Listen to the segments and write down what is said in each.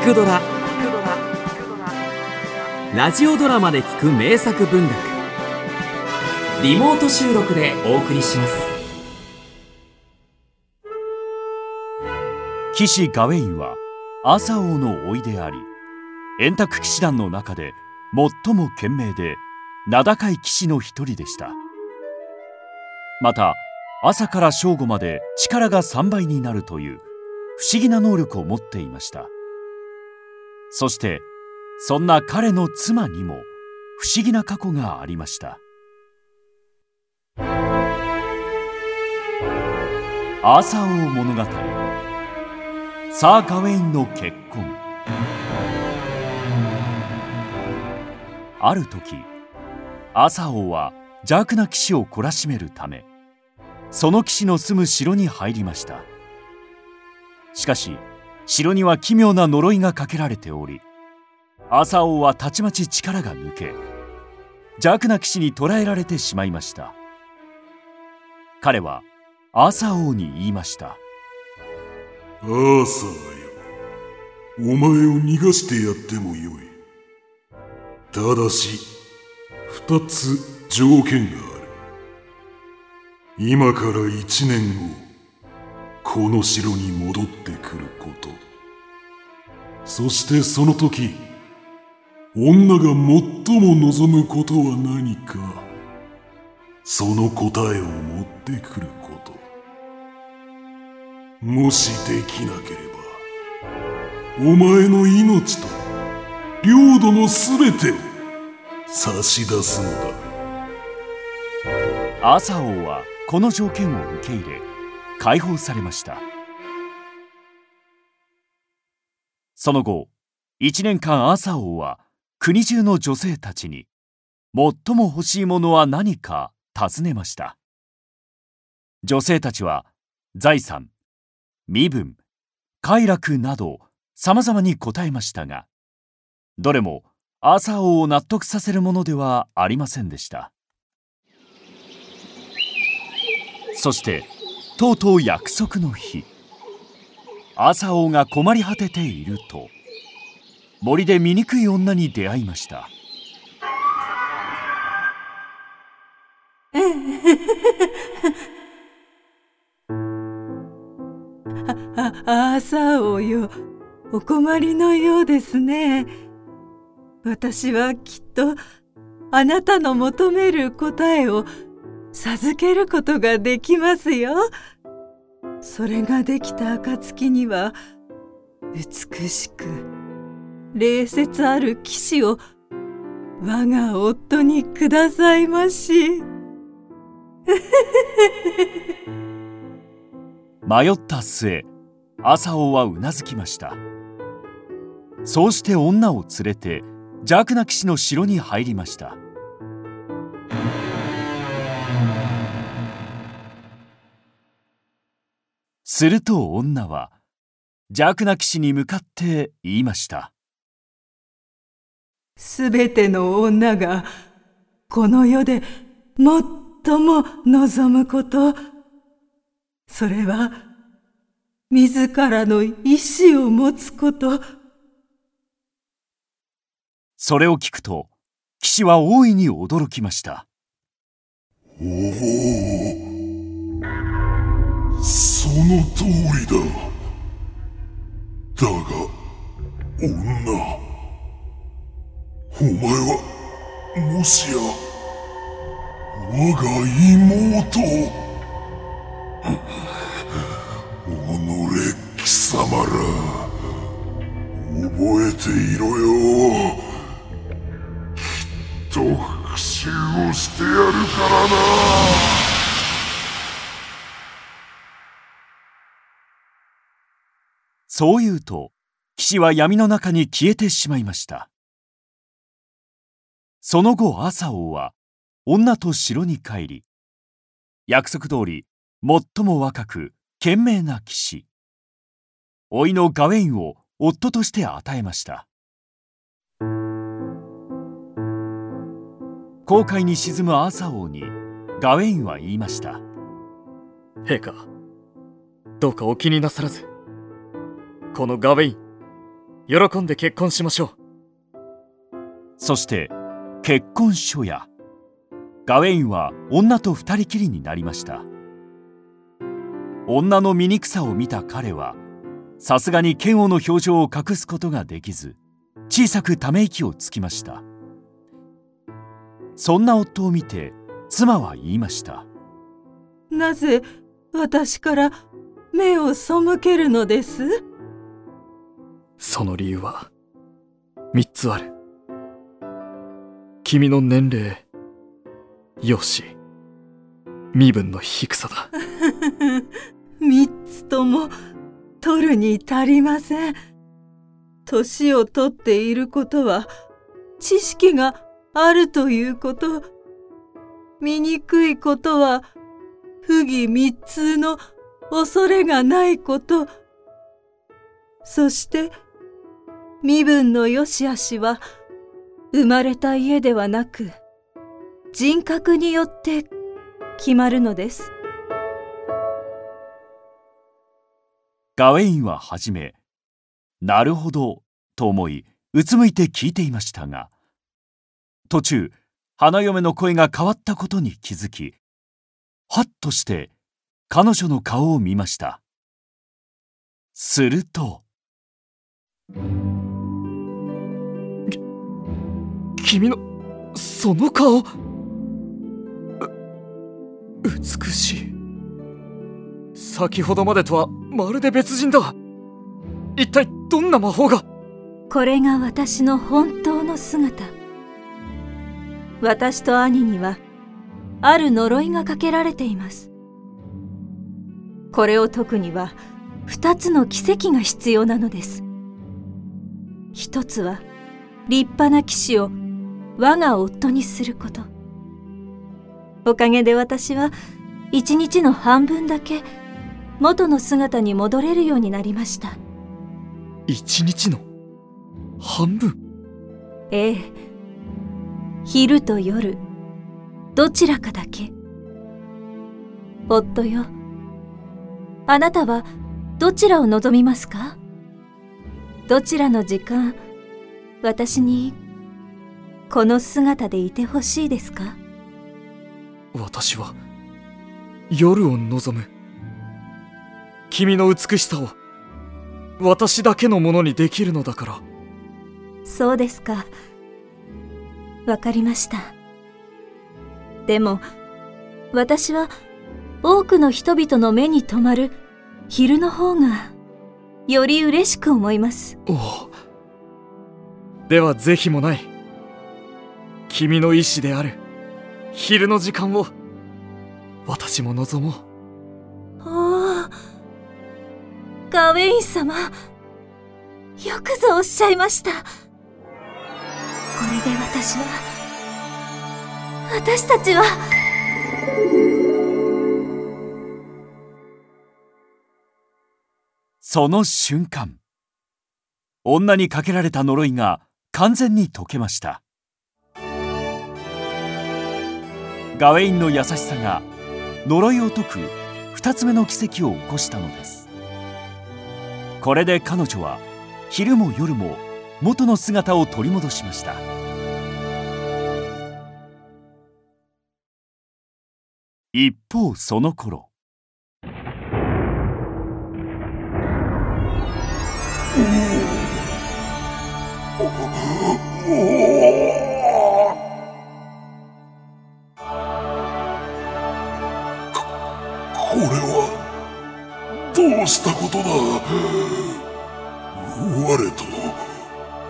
聞くドラ」ラジオドラマで聞く名作文学。リモート収録でお送りします。騎士ガウェインはアーサー王の甥であり円卓騎士団の中で最も賢明で名高い騎士の一人でした。また朝から正午まで力が3倍になるという不思議な能力を持っていました。そしてそんな彼の妻にも不思議な過去がありました。アーサー王物語サー・ガウェインの結婚。ある時アーサー王は邪悪な騎士を懲らしめるためその騎士の住む城に入りました。しかし城には奇妙な呪いがかけられておりアーサー王はたちまち力が抜け邪悪な騎士に捕らえられてしまいました。彼はアーサー王に言いました。アーサーよ。お前を逃がしてやってもよい。ただし二つ条件がある。今から一年後。この城に戻ってくること。そしてその時女が最も望むことは何か。その答えを持ってくること。もしできなければお前の命と領土のすべてを差し出すのだ。アーサー王はこの条件を受け入れ解放されました。その後1年間アーサー王は国中の女性たちに最も欲しいものは何か尋ねました。女性たちは財産身分快楽など様々に答えましたがどれもアーサー王を納得させるものではありませんでした。そしてとうとう約束の日。アーサー王が困り果てていると森で醜い女に出会いました。あアーサー王よお困りのようですね。私はきっとあなたの求める答えを授けることができますよ。それができた暁には美しく礼節ある騎士を我が夫にくださいまし。迷った末朝王はうなずきました。そうして女を連れて邪悪な騎士の城に入りました。すると女は邪悪な騎士に向かって言いました。すべての女がこの世で最も望むこと。それは自らの意志を持つこと。それを聞くと騎士は大いに驚きました。おおその通りだ。だが女。お前はもしや我が妹己貴様ら覚えていろよ。きっと復讐をしてやるからな。そう言うと騎士は闇の中に消えてしまいました。その後朝王は女と城に帰り約束通り最も若く賢明な騎士老いのガウェインを夫として与えました。航海に沈むアーサー王にガウェインは言いました。陛下どうかお気になさらず。このガウェイン喜んで結婚しましょう。そして結婚書や。ガウェインは女と二人きりになりました。女の醜さを見た彼はさすがに嫌悪の表情を隠すことができず小さくため息をつきました。そんな夫を見て妻は言いました。なぜ私から目を背けるのです？その理由は三つある。君の年齢容姿身分の低さだ。三つとも取るに足りません。年を取っていることは知識があるということ。醜いことは不義密通の恐れがないこと。そして身分の良し悪しは生まれた家ではなく人格によって決まるのです。ガウェインははじめなるほどと思いうつむいて聞いていましたが途中花嫁の声が変わったことに気づきはっとして彼女の顔を見ました。すると君のその顔。う美しい。先ほどまでとはまるで別人だ。一体どんな魔法が？これが私の本当の姿。私と兄にはある呪いがかけられています。これを解くには二つの奇跡が必要なのです。一つは立派な騎士を我が夫にすること。おかげで私は一日の半分だけ元の姿に戻れるようになりました。一日の？半分？ええ。昼と夜どちらかだけ。夫よあなたはどちらを望みますか？どちらの時間私にこの姿でいてほしいですか？私は夜を望む。君の美しさを私だけのものにできるのだから。そうですか。わかりました。でも私は多くの人々の目に留まる昼の方がより嬉しく思います。おおでは是非もない君の意志である。昼の時間を。私も望もう。おおガウェイン様。よくぞおっしゃいました。これで私は私たちは。その瞬間女にかけられた呪いが完全に解けましたガウェインの優しさが呪いを解く二つ目の奇跡を起こしたのです。これで彼女は昼も夜も元の姿を取り戻しました。一方その頃。したことだ。我と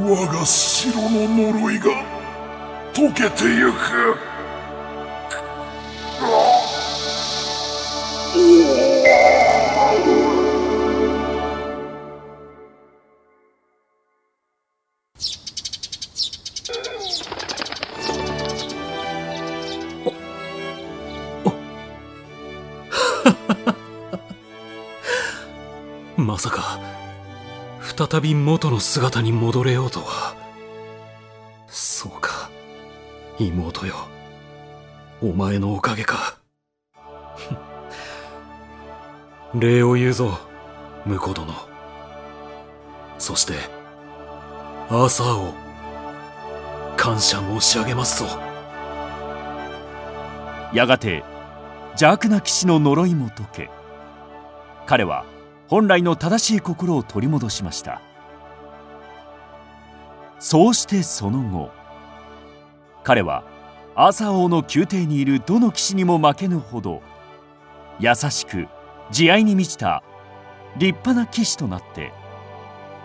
我が城の呪いが解けてゆく。再び元の姿に戻れようとは。そうか。妹よ。お前のおかげか。礼を言うぞ婿殿。そしてアーサー王感謝申し上げますぞ。やがて邪悪な騎士の呪いも解け。彼は本来の正しい心を取り戻しました。そうしてその後彼はアーサー王の宮廷にいるどの騎士にも負けぬほど優しく慈愛に満ちた立派な騎士となって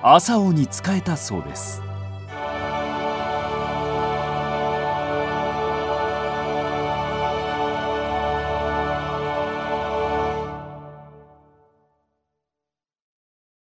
アーサー王に仕えたそうです。